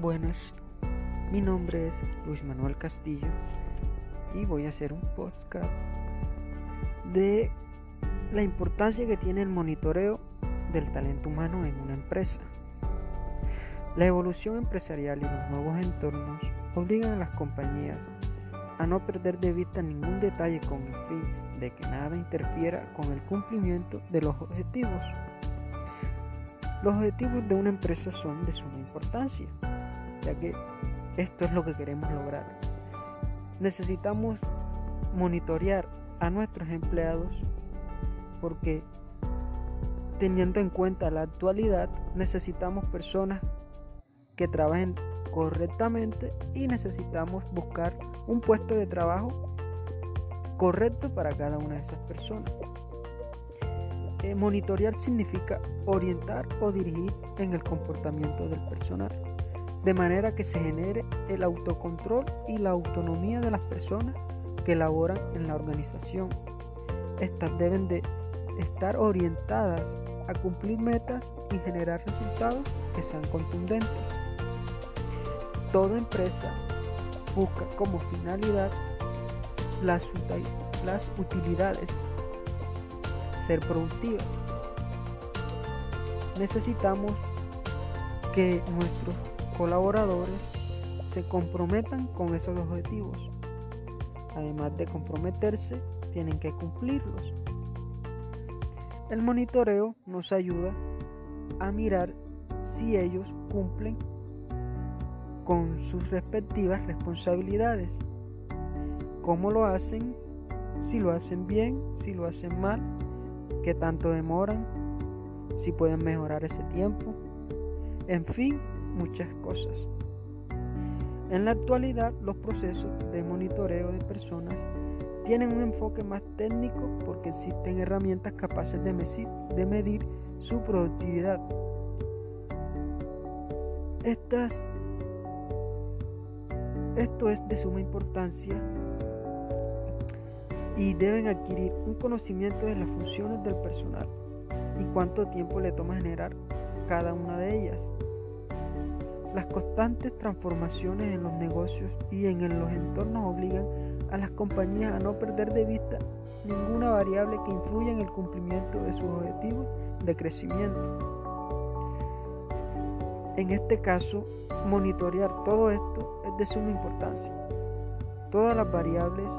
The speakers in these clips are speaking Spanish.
Buenas, mi nombre es Luis Manuel Castillo y voy a hacer un podcast de la importancia que tiene el monitoreo del talento humano en una empresa. La evolución empresarial y los nuevos entornos obligan a las compañías a no perder de vista ningún detalle con el fin de que nada interfiera con el cumplimiento de los objetivos. Los objetivos de una empresa son de suma importancia ya que esto es lo que queremos lograr. Necesitamos monitorear a nuestros empleados porque teniendo en cuenta la actualidad necesitamos personas que trabajen correctamente y necesitamos buscar un puesto de trabajo correcto para cada una de esas personas. Eh, monitorear significa orientar o dirigir en el comportamiento del personal de manera que se genere el autocontrol y la autonomía de las personas que laboran en la organización. Estas deben de estar orientadas a cumplir metas y generar resultados que sean contundentes. Toda empresa busca como finalidad las, las utilidades, ser productivas. Necesitamos que nuestros colaboradores se comprometan con esos objetivos. Además de comprometerse, tienen que cumplirlos. El monitoreo nos ayuda a mirar si ellos cumplen con sus respectivas responsabilidades. ¿Cómo lo hacen? Si lo hacen bien, si lo hacen mal, qué tanto demoran, si pueden mejorar ese tiempo. En fin, muchas cosas. En la actualidad, los procesos de monitoreo de personas tienen un enfoque más técnico porque existen herramientas capaces de medir, su productividad. Estas, esto es de suma importancia y deben adquirir un conocimiento de las funciones del personal y cuánto tiempo le toma generar cada una de ellas. Las constantes transformaciones en los negocios y en los entornos obligan a las compañías a no perder de vista ninguna variable que influya en el cumplimiento de sus objetivos de crecimiento. En este caso, monitorear todo esto es de suma importancia. Todas las variables,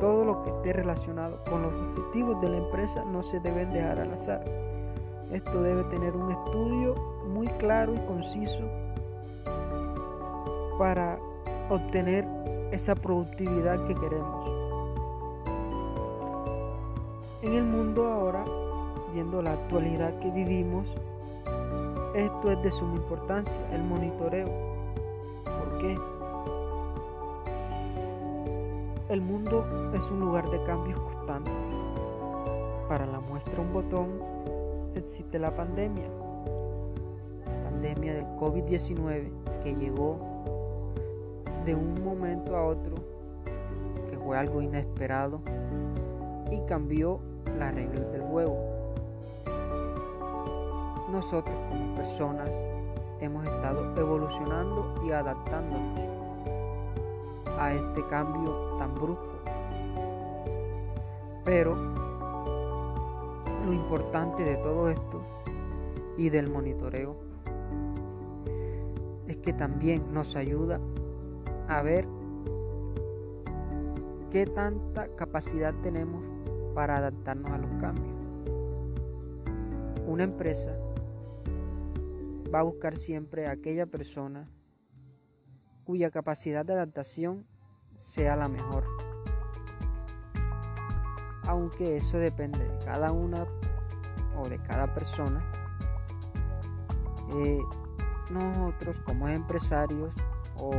todo lo que esté relacionado con los objetivos de la empresa no se deben dejar al azar. Esto debe tener un estudio muy claro y conciso para obtener esa productividad que queremos. En el mundo ahora, viendo la actualidad que vivimos, esto es de suma importancia, el monitoreo. ¿Por qué? El mundo es un lugar de cambios constantes. Para la muestra un botón existe la pandemia, pandemia del COVID-19 que llegó de un momento a otro, que fue algo inesperado y cambió las reglas del juego. Nosotros como personas hemos estado evolucionando y adaptándonos a este cambio tan brusco. Pero lo importante de todo esto y del monitoreo es que también nos ayuda a ver qué tanta capacidad tenemos para adaptarnos a los cambios. Una empresa va a buscar siempre a aquella persona cuya capacidad de adaptación sea la mejor aunque eso depende de cada una o de cada persona. Eh, nosotros como empresarios o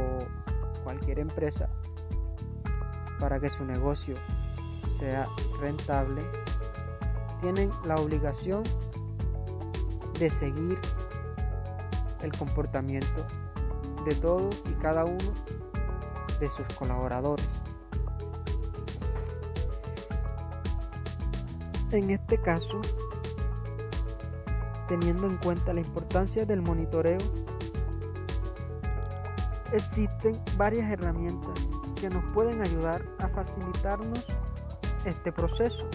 cualquier empresa, para que su negocio sea rentable, tienen la obligación de seguir el comportamiento de todos y cada uno de sus colaboradores. En este caso, teniendo en cuenta la importancia del monitoreo, existen varias herramientas que nos pueden ayudar a facilitarnos este proceso.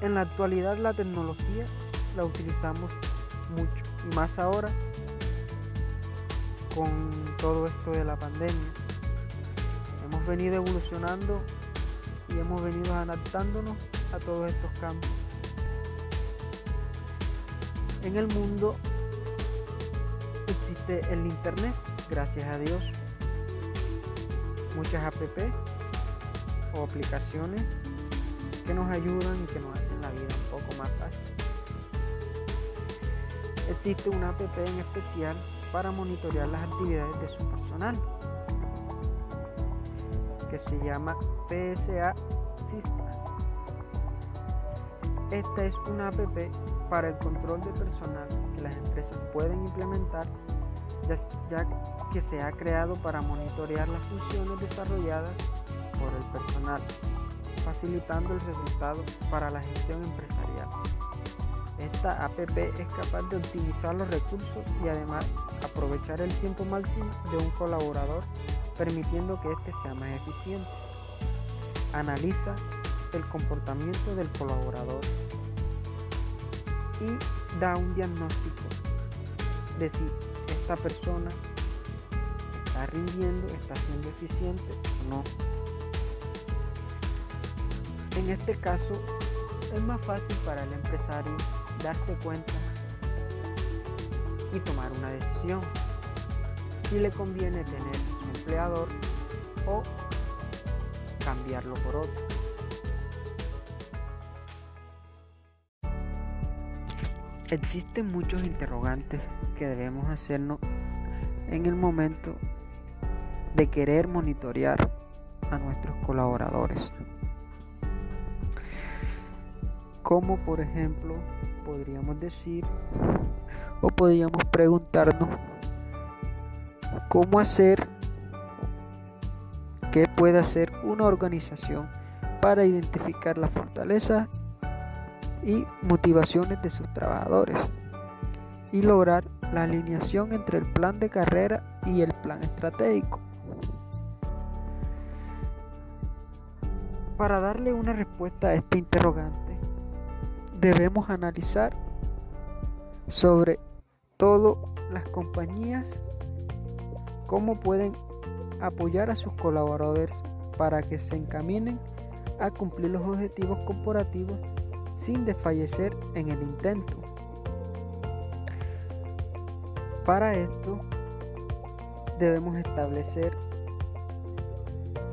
En la actualidad la tecnología la utilizamos mucho y más ahora con todo esto de la pandemia. Hemos venido evolucionando y hemos venido adaptándonos a todos estos cambios. En el mundo existe el internet, gracias a Dios. Muchas app o aplicaciones que nos ayudan y que nos hacen la vida un poco más fácil. Existe una app en especial para monitorear las actividades de su personal se llama PSA System. Esta es una app para el control de personal que las empresas pueden implementar ya, que se ha creado para monitorear las funciones desarrolladas por el personal, facilitando el resultado para la gestión empresarial. Esta app es capaz de optimizar los recursos y además aprovechar el tiempo máximo de un colaborador, permitiendo que éste sea más eficiente. Analiza el comportamiento del colaborador y da un diagnóstico de si esta persona está rindiendo, está siendo eficiente o no. En este caso es más fácil para el empresario darse cuenta y tomar una decisión si le conviene tener empleador o cambiarlo por otro. Existen muchos interrogantes que debemos hacernos en el momento de querer monitorear a nuestros colaboradores. Como por ejemplo podríamos decir o podríamos preguntarnos cómo hacer, qué puede hacer una organización para identificar la fortaleza y motivaciones de sus trabajadores y lograr la alineación entre el plan de carrera y el plan estratégico. Para darle una respuesta a este interrogante, debemos analizar sobre todo las compañías cómo pueden apoyar a sus colaboradores para que se encaminen a cumplir los objetivos corporativos sin desfallecer en el intento. Para esto debemos establecer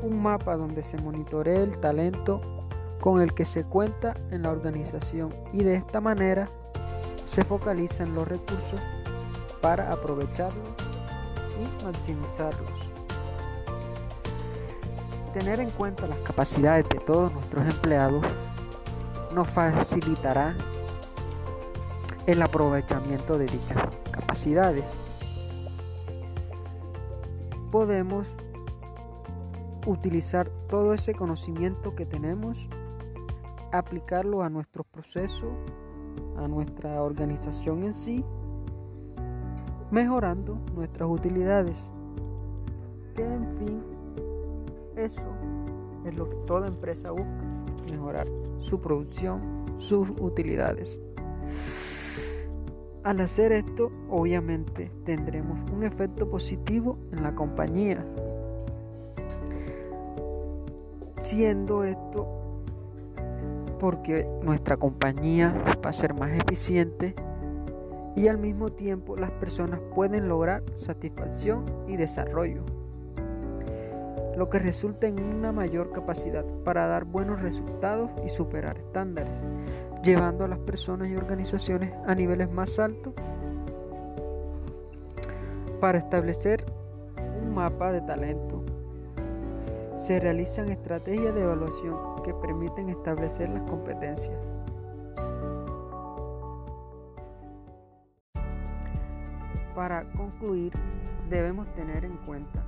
un mapa donde se monitoree el talento con el que se cuenta en la organización y de esta manera se focalizan los recursos para aprovecharlos y maximizarlos. Tener en cuenta las capacidades de todos nuestros empleados nos facilitará el aprovechamiento de dichas capacidades. Podemos utilizar todo ese conocimiento que tenemos, aplicarlo a nuestro proceso, a nuestra organización en sí, mejorando nuestras utilidades. Que en fin, eso es lo que toda empresa busca, mejorar su producción, sus utilidades. Al hacer esto, obviamente tendremos un efecto positivo en la compañía, siendo esto porque nuestra compañía va a ser más eficiente y al mismo tiempo las personas pueden lograr satisfacción y desarrollo lo que resulta en una mayor capacidad para dar buenos resultados y superar estándares, llevando a las personas y organizaciones a niveles más altos para establecer un mapa de talento. Se realizan estrategias de evaluación que permiten establecer las competencias. Para concluir, debemos tener en cuenta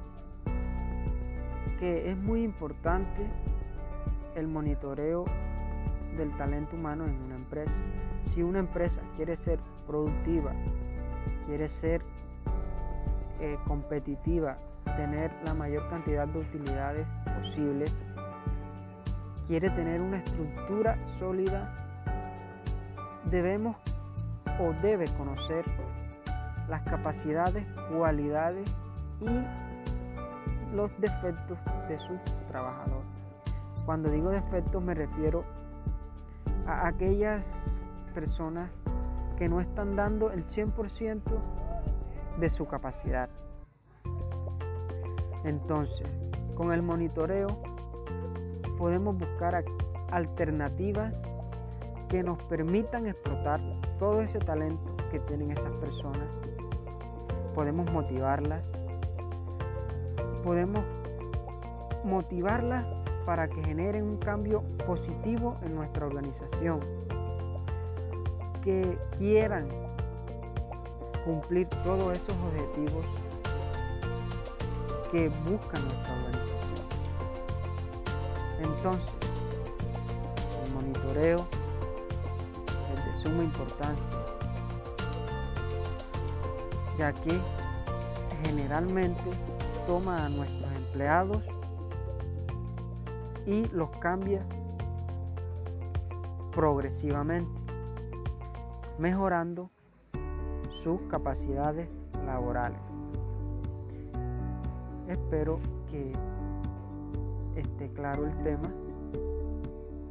que es muy importante el monitoreo del talento humano en una empresa. Si una empresa quiere ser productiva, quiere ser eh, competitiva, tener la mayor cantidad de utilidades posibles, quiere tener una estructura sólida, debemos o debe conocer las capacidades, cualidades y los defectos de su trabajador. Cuando digo defectos me refiero a aquellas personas que no están dando el 100% de su capacidad. Entonces, con el monitoreo podemos buscar alternativas que nos permitan explotar todo ese talento que tienen esas personas. Podemos motivarlas. Podemos motivarlas para que generen un cambio positivo en nuestra organización. Que quieran cumplir todos esos objetivos que busca nuestra organización. Entonces, el monitoreo es de suma importancia, ya que generalmente toma a nuestros empleados y los cambia progresivamente, mejorando sus capacidades laborales. Espero que esté claro el tema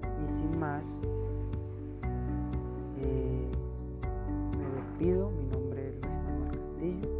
y sin más eh, me despido, mi nombre es Luis Manuel Castillo